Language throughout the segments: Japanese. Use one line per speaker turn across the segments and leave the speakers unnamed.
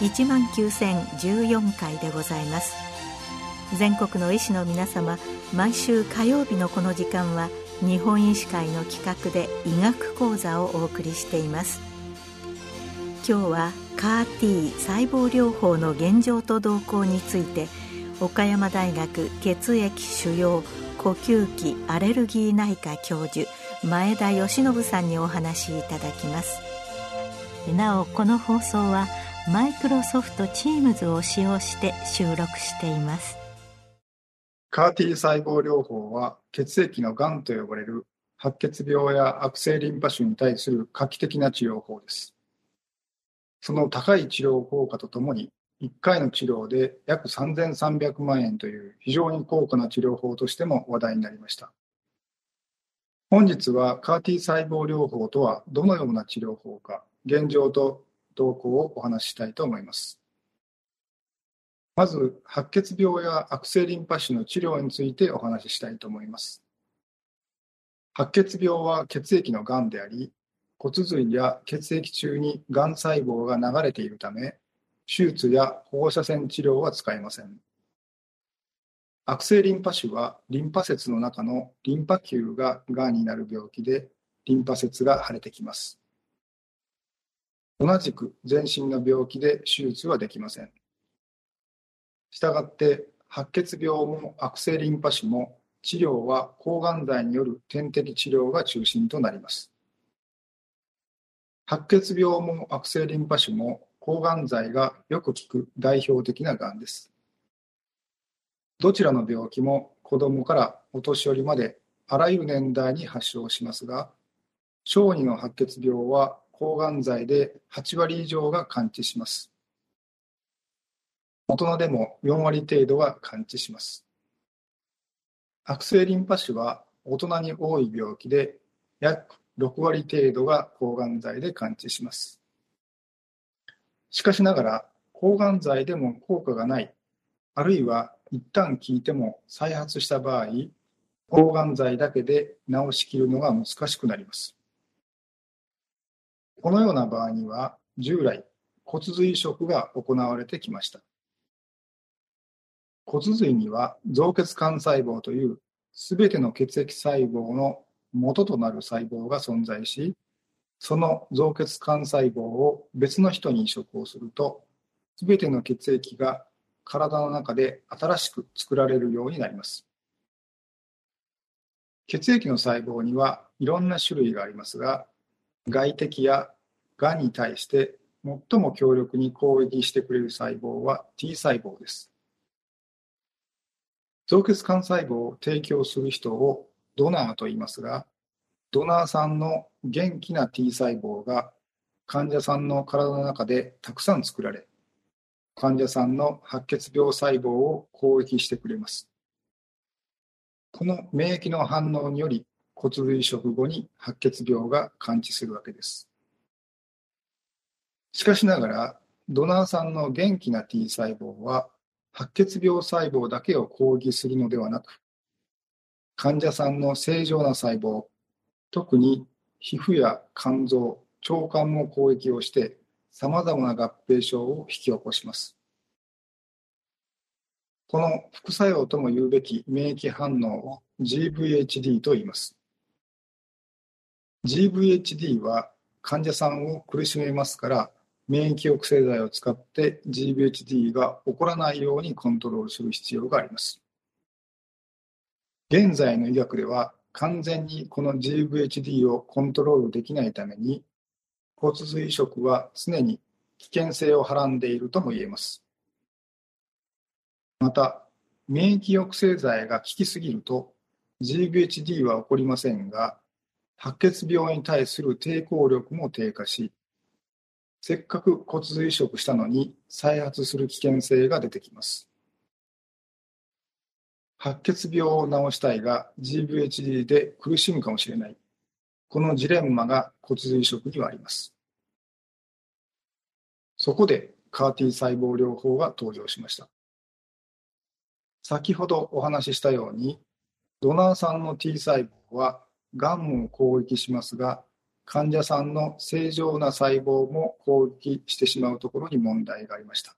1万9014回でございます。全国の医師の皆様毎週火曜日のこの時間は日本医師会の企画で医学講座をお送りしています。今日は CAR-T 細胞療法の現状と動向について岡山大学血液腫瘍呼吸器アレルギー内科教授前田義信さんにお話しいただきます。なおこの放送はマイクロソフト Teams を使用して収録しています
カーティ細胞療法は血液のがんと呼ばれる白血病や悪性リンパ腫に対する画期的な治療法です。その高い治療効果とともに1回の治療で約3300万円という非常に高価な治療法としても話題になりました。本日はカーティ細胞療法とはどのような治療法か現状と動向をお話ししたいと思います。まず、白血病や悪性リンパ腫の治療についてお話ししたいと思います。白血病は血液のがんであり、骨髄や血液中にがん細胞が流れているため、手術や放射線治療は使えません。悪性リンパ腫はリンパ節の中のリンパ球ががんになる病気で、リンパ節が腫れてきます。同じく全身の病気で手術はできません。したがって白血病も悪性リンパ腫も治療は抗がん剤による点滴治療が中心となります。白血病も悪性リンパ腫も抗がん剤がよく効く代表的ながんです。どちらの病気も子どもからお年寄りまであらゆる年代に発症しますが、小児の白血病は抗がん剤で8割以上が完治します。大人でも4割程度が完治します。悪性リンパ腫は大人に多い病気で約6割程度が抗がん剤で完治します。しかしながら抗がん剤でも効果がない、あるいは一旦効いても再発した場合、抗がん剤だけで治しきるのが難しくなります。このような場合には、従来、骨髄移植が行われてきました。骨髄には造血幹細胞というすべての血液細胞の元となる細胞が存在し、その造血幹細胞を別の人に移植をすると、すべての血液が体の中で新しく作られるようになります。血液の細胞にはいろんな種類がありますが、外敵やがんに対して最も強力に攻撃してくれる細胞は T 細胞です。造血幹細胞を提供する人をドナーと言いますが、ドナーさんの元気な T 細胞が患者さんの体の中でたくさん作られ、患者さんの白血病細胞を攻撃してくれます。この免疫の反応により骨髄移植後に白血病が完治するわけです。しかしながら、ドナーさんの元気な T 細胞は白血病細胞だけを攻撃するのではなく、患者さんの正常な細胞、特に皮膚や肝臓、腸管も攻撃をして、様々な合併症を引き起こします。この副作用とも言うべき免疫反応を GVHD と言います。GVHD は患者さんを苦しめますから、免疫抑制剤を使って GVHD が起こらないようにコントロールする必要があります。現在の医学では完全にこの GVHD をコントロールできないために骨髄移植は常に危険性をはらんでいるとも言えます。また、免疫抑制剤が効きすぎると GVHD は起こりませんが、白血病に対する抵抗力も低下し、せっかく骨髄移植したのに再発する危険性が出てきます。白血病を治したいが GVHD で苦しむかもしれない。このジレンマが骨髄移植にはあります。そこで CAR-T 細胞療法が登場しました。先ほどお話ししたように、ドナーさんの T 細胞はがんを攻撃しますが、患者さんの正常な細胞も攻撃してしまうところに問題がありました。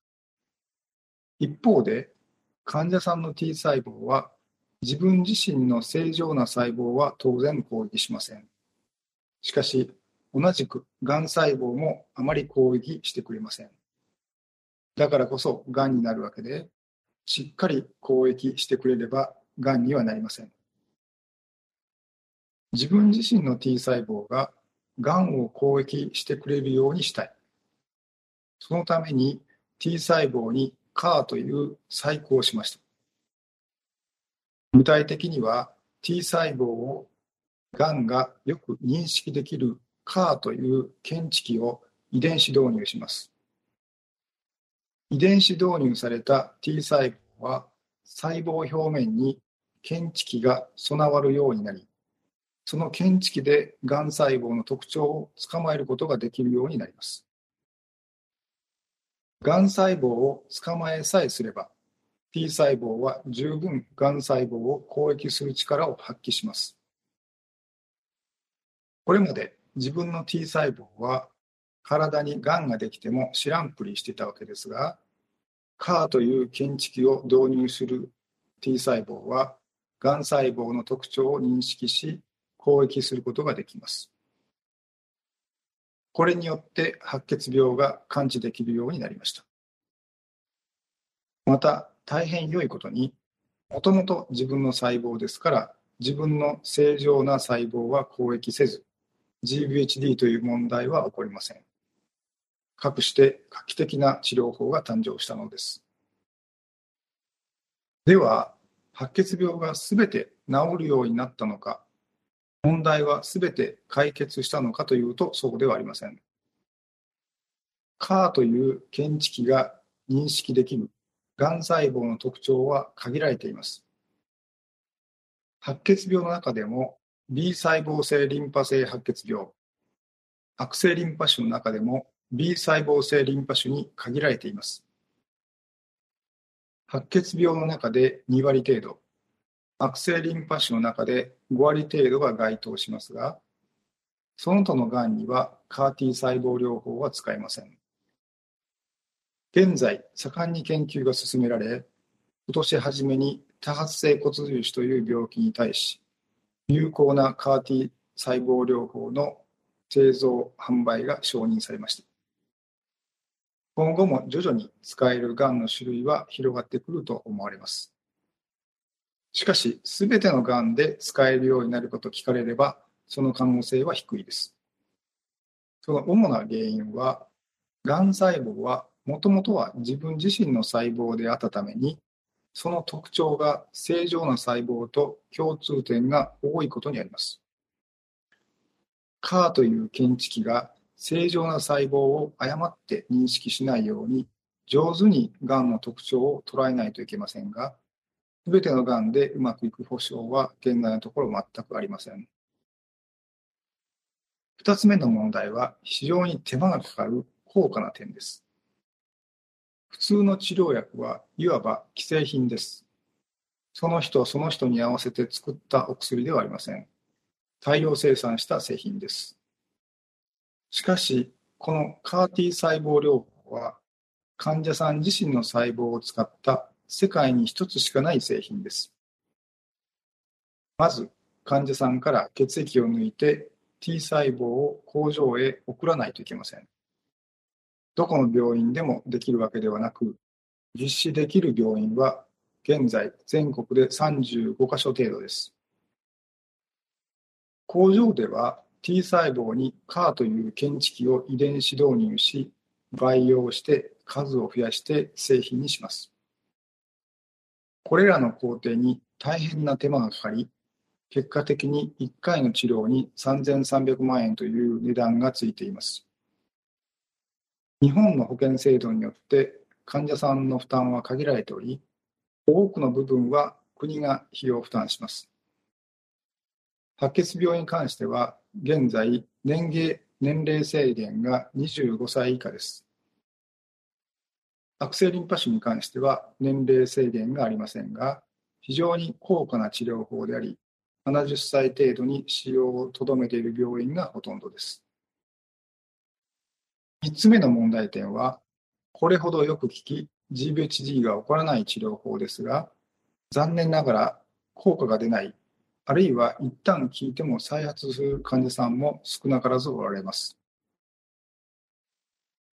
一方で、患者さんの T 細胞は自分自身の正常な細胞は当然攻撃しません。しかし、同じく癌細胞もあまり攻撃してくれません。だからこそ癌になるわけで、しっかり攻撃してくれれば癌にはなりません。自分自身の T 細胞が癌を攻撃してくれるようにしたい。そのために T 細胞に CAR という細工をしました。具体的には T 細胞をがんがよく認識できる CAR という検知器を遺伝子導入します。遺伝子導入された T 細胞は細胞表面に検知器が備わるようになり、その検知器でがん細胞の特徴を捕まえることができるようになります。がん細胞を捕まえさえすれば、T 細胞は十分がん細胞を攻撃する力を発揮します。これまで自分の T 細胞は体にがんができても知らんぷりしてたわけですが、CAR という検知器を導入する T 細胞は、がん細胞の特徴を認識し、攻撃することができます。これによって白血病が感知できるようになりました。また、大変良いことに、もともと自分の細胞ですから、自分の正常な細胞は攻撃せず、GVHD という問題は起こりません。かくして画期的な治療法が誕生したのです。では、白血病がすべて治るようになったのか、問題はすべて解決したのかというと、そうではありません。CAR という検知器が認識できるがん細胞の特徴は限られています。白血病の中でも B 細胞性リンパ性白血病、悪性リンパ腫の中でも B 細胞性リンパ腫に限られています。白血病の中で2割程度、悪性リンパ腫の中で5割程度が該当しますが、その他のがんには CAR-T 細胞療法は使えません。現在、盛んに研究が進められ、今年初めに多発性骨髄腫という病気に対し、有効な CAR-T 細胞療法の製造・販売が承認されました。今後も徐々に使えるがんの種類は広がってくると思われます。しかし、すべてのがんで使えるようになること聞かれれば、その可能性は低いです。その主な原因は、がん細胞はもともとは自分自身の細胞であったために、その特徴が正常な細胞と共通点が多いことにあります。CAR という検知器が正常な細胞を誤って認識しないように、上手にがんの特徴を捉えないといけませんが、すべてのがんでうまくいく保証は現在のところ全くありません。二つ目の問題は非常に手間がかかる高価な点です。普通の治療薬はいわば既製品です。その人その人に合わせて作ったお薬ではありません。大量生産した製品です。しかし、この CAR-T 細胞療法は、患者さん自身の細胞を使った世界に一つしかない製品です。まず、患者さんから血液を抜いて T 細胞を工場へ送らないといけません。どこの病院でもできるわけではなく、実施できる病院は現在全国で35カ所程度です。工場では T 細胞に CAR という検知器を遺伝子導入し、培養して数を増やして製品にします。これらの工程に大変な手間がかかり、結果的に1回の治療に3300万円という値段がついています。日本の保険制度によって患者さんの負担は限られており、多くの部分は国が費用負担します。白血病に関しては、現在、年齢年齢制限が25歳以下です。悪性リンパ腫に関しては年齢制限がありませんが、非常に高価な治療法であり、70歳程度に使用をとどめている病院がほとんどです。3つ目の問題点は、これほどよく効き、GVHD が起こらない治療法ですが、残念ながら効果が出ない、あるいは一旦効いても再発する患者さんも少なからずおられます。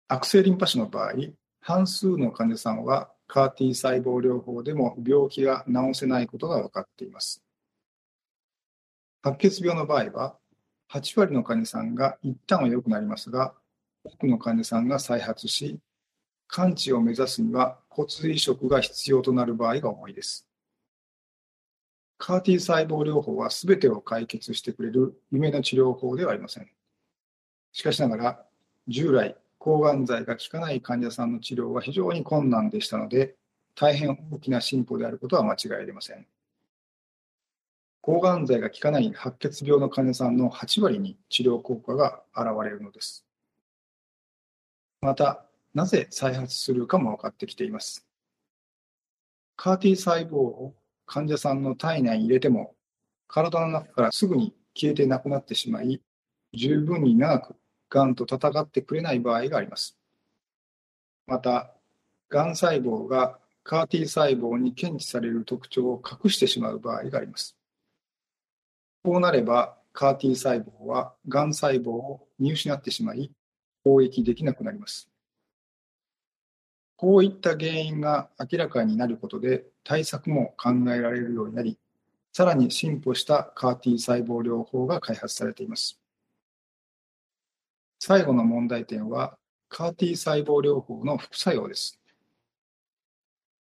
悪性リンパ腫の場合、半数の患者さんは CAR-T 細胞療法でも病気が治せないことが分かっています。白血病の場合は、8割の患者さんが一旦は良くなりますが、多くの患者さんが再発し、完治を目指すには骨髄移植が必要となる場合が多いです。CAR-T 細胞療法は全てを解決してくれる夢の治療法ではありません。しかしながら、従来、抗がん剤が効かない患者さんの治療は非常に困難でしたので、大変大きな進歩であることは間違いありません。抗がん剤が効かない白血病の患者さんの8割に治療効果が現れるのです。また、なぜ再発するかも分かってきています。CAR-T 細胞を患者さんの体内に入れても、体の中からすぐに消えてなくなってしまい、十分に長くがんと戦ってくれない場合があります。また、がん細胞が CAR-T 細胞に検知される特徴を隠してしまう場合があります。こうなれば CAR-T 細胞はがん細胞を見失ってしまい攻撃できなくなります。こういった原因が明らかになることで対策も考えられるようになり、さらに進歩した CAR-T 細胞療法が開発されています。最後の問題点は CAR-T 細胞療法の副作用です。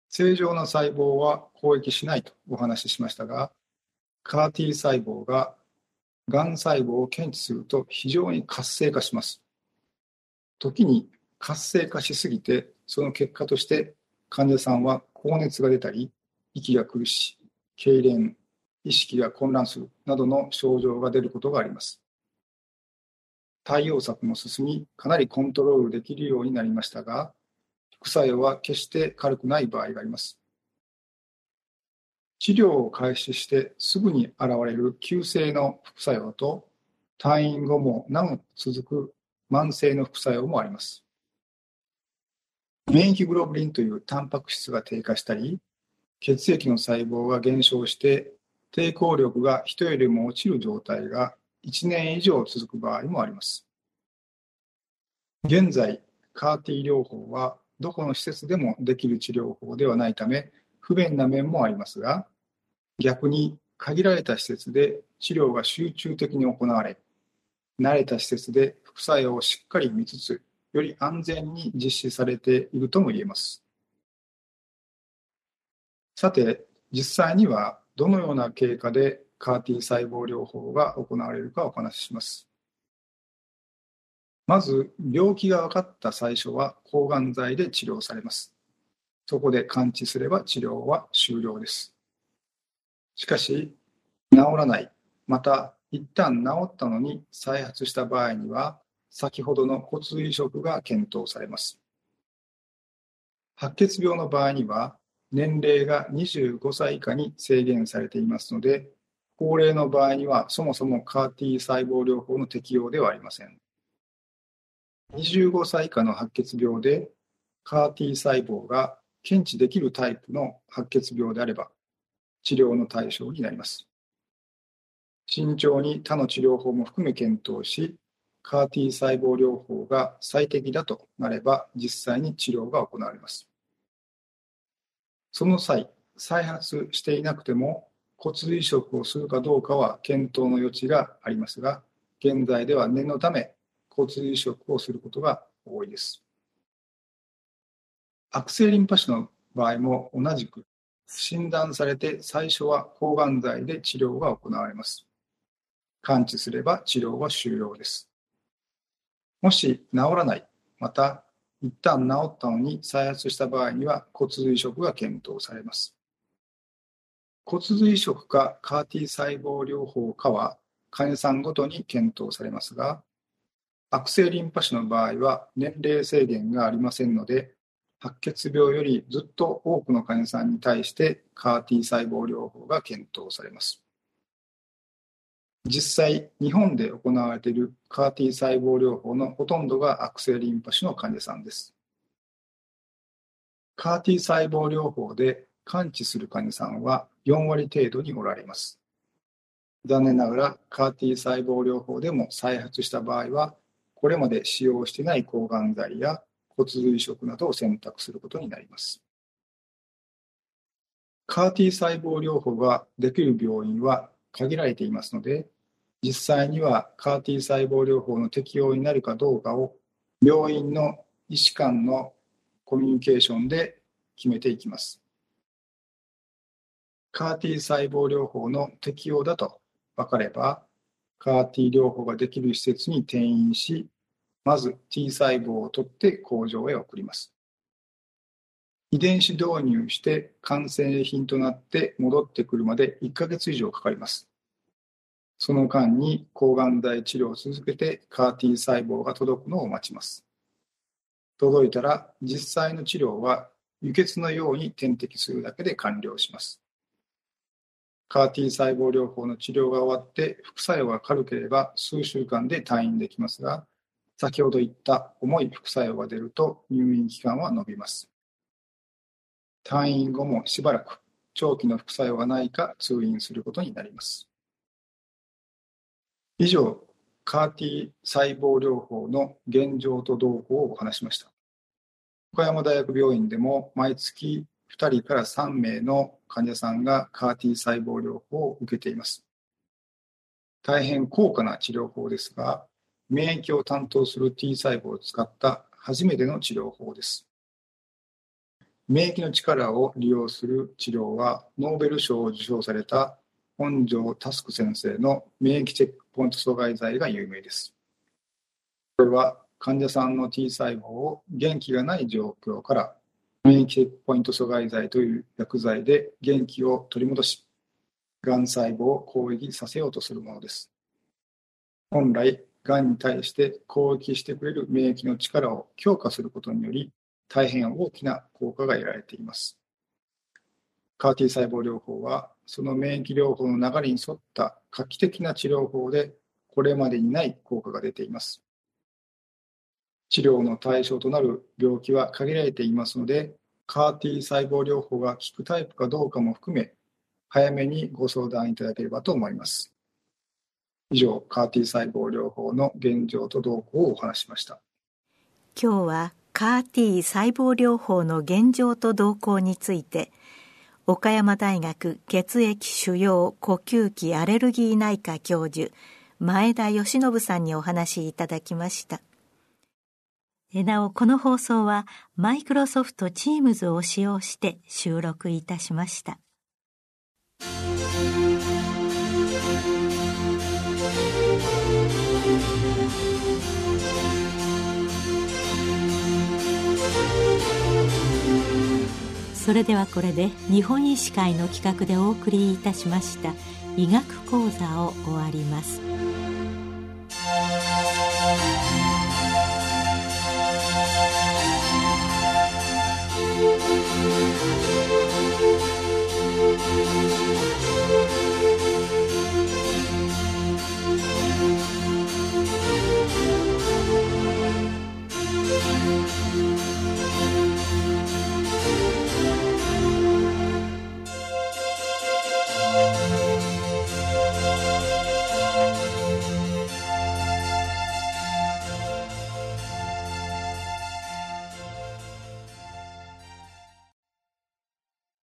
正常な細胞は攻撃しないとお話ししましたが、カー T 細胞ががん細胞を検知すると非常に活性化します。時に活性化しすぎて、その結果として患者さんは高熱が出たり、息が苦しい、痙攣、意識が混乱するなどの症状が出ることがあります。対応策も進み、かなりコントロールできるようになりましたが、副作用は決して軽くない場合があります。治療を開始してすぐに現れる急性の副作用と、退院後もなお続く慢性の副作用もあります。免疫グロブリンというタンパク質が低下したり、血液の細胞が減少して抵抗力が人よりも落ちる状態が1年以上続く場合もあります。現在、カー t 療法はどこの施設でもできる治療法ではないため、不便な面もありますが、逆に限られた施設で治療が集中的に行われ、慣れた施設で副作用をしっかり見つつ、より安全に実施されているとも言えます。さて、実際にはどのような経過で CAR-T 細胞療法が行われるかお話しします。まず、病気が分かった最初は抗がん剤で治療されます。そこで完治すれば治療は終了です。しかし、治らない、また一旦治ったのに再発した場合には、先ほどの骨髄移植が検討されます。白血病の場合には、年齢が25歳以下に制限されていますので、高齢の場合にはそもそも CAR-T 細胞療法の適用ではありません。25歳以下の白血病で CAR-T 細胞が検知できるタイプの白血病であれば、治療の対象になります。慎重に他の治療法も含め検討し、CAR-T 細胞療法が最適だとなれば、実際に治療が行われます。その際、再発していなくても骨髄移植をするかどうかは検討の余地がありますが、現在では念のため骨髄移植をすることが多いです。悪性リンパ腫の場合も同じく診断されて最初は抗がん剤で治療が行われます。完治すれば治療は終了です。もし治らない、また一旦治ったのに再発した場合には骨髄移植が検討されます。骨髄移植か CAR-T 細胞療法かは患者さんごとに検討されますが、悪性リンパ腫の場合は年齢制限がありませんので、白血病よりずっと多くの患者さんに対して CAR-T 細胞療法が検討されます。実際、日本で行われているカーティ細胞療法のほとんどが悪性リンパ腫の患者さんです。カーティ細胞療法で完治する患者さんは4割程度におられます。残念ながら、カーティ細胞療法でも再発した場合は、これまで使用していない抗がん剤や骨髄移植などを選択することになります。カーティ細胞療法ができる病院は限られていますので、実際にはカーティ細胞療法の適用になるかどうかを病院の医師間のコミュニケーションで決めていきます。カーティ細胞療法の適用だと分かれば、カーティ療法ができる施設に転院し、まず T 細胞を取って工場へ送ります。遺伝子導入して完成品となって戻ってくるまで1ヶ月以上かかります。その間に抗がん剤治療を続けてカーティ細胞が届くのを待ちます。届いたら実際の治療は輸血のように点滴するだけで完了します。カーティ細胞療法の治療が終わって副作用が軽ければ数週間で退院できますが、先ほど言った重い副作用が出ると入院期間は延びます。退院後もしばらく長期の副作用がないか通院することになります。以上、カーティ細胞療法の現状と動向をお話しました。岡山大学病院でも毎月2人から3名の患者さんがカーティ細胞療法を受けています。大変高価な治療法ですが、免疫を担当する T 細胞を使った初めての治療法です。免疫の力を利用する治療は、ノーベル賞を受賞された本庄佑先生の免疫チェックポイント阻害剤が有名です。これは患者さんの T 細胞を元気がない状況から免疫チェックポイント阻害剤という薬剤で元気を取り戻し、がん細胞を攻撃させようとするものです。本来、がんに対して攻撃してくれる免疫の力を強化することにより、大変大きな効果が得られています。カーティ細胞療法は、その免疫療法の流れに沿った画期的な治療法で、これまでにない効果が出ています。治療の対象となる病気は限られていますので、カーティ細胞療法が効くタイプかどうかも含め、早めにご相談いただければと思います。以上、カーティ細胞療法の現状と動向をお話しました。
今日はカーティ細胞療法の現状と動向について、岡山大学血液腫瘍呼吸器アレルギー内科教授前田義信さんにお話しいただきましたなおこの放送はマイクロソフト Teams を使用して収録いたしましたそれではこれで日本医師会の企画でお送りいたしました医学講座を終わります。